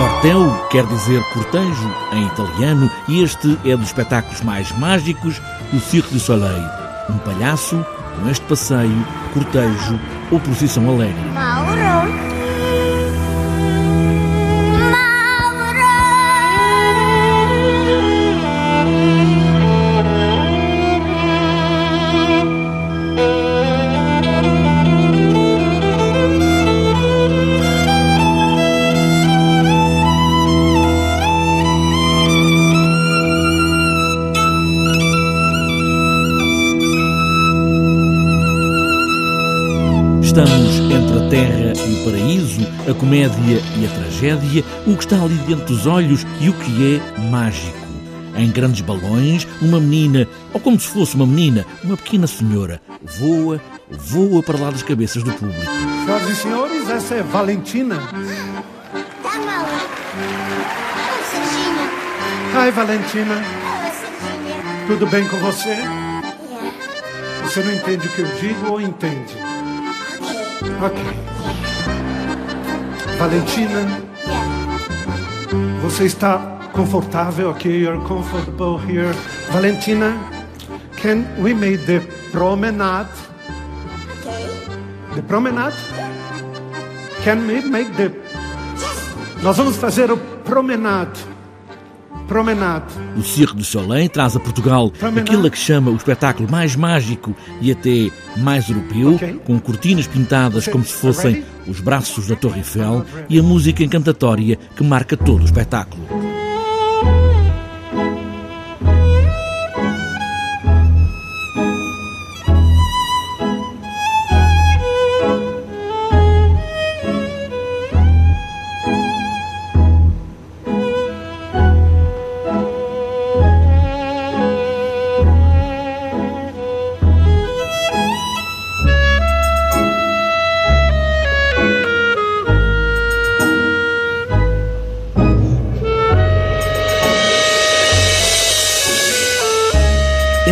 Corteo quer dizer cortejo em italiano e este é dos espetáculos mais mágicos do Cirque du Soleil. Um palhaço com este passeio, cortejo ou procissão alegre. Mauro? Estamos entre a terra e o paraíso, a comédia e a tragédia, o que está ali dentro dos olhos e o que é mágico. Em grandes balões, uma menina, ou como se fosse uma menina, uma pequena senhora, voa, voa para lá das cabeças do público. Senhoras e senhores, essa é Valentina. Tá? Oi, Serginho. Hi, Valentina. Tudo bem com você? Yeah. Você não entende o que eu digo ou entende? Ok. Valentina, você está confortável aqui? You're comfortable here. Valentina, can we make the promenade? Okay. The promenade? Can we make the... Nós vamos fazer o promenade. Promenade. O Cirque du Soleil traz a Portugal aquilo a que chama o espetáculo mais mágico e até mais europeu, com cortinas pintadas como se fossem os braços da Torre Eiffel e a música encantatória que marca todo o espetáculo.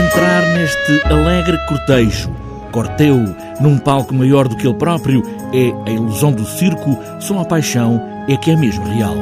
Entrar neste alegre cortejo, corteu, num palco maior do que ele próprio, é a ilusão do circo, só a paixão é que é mesmo real.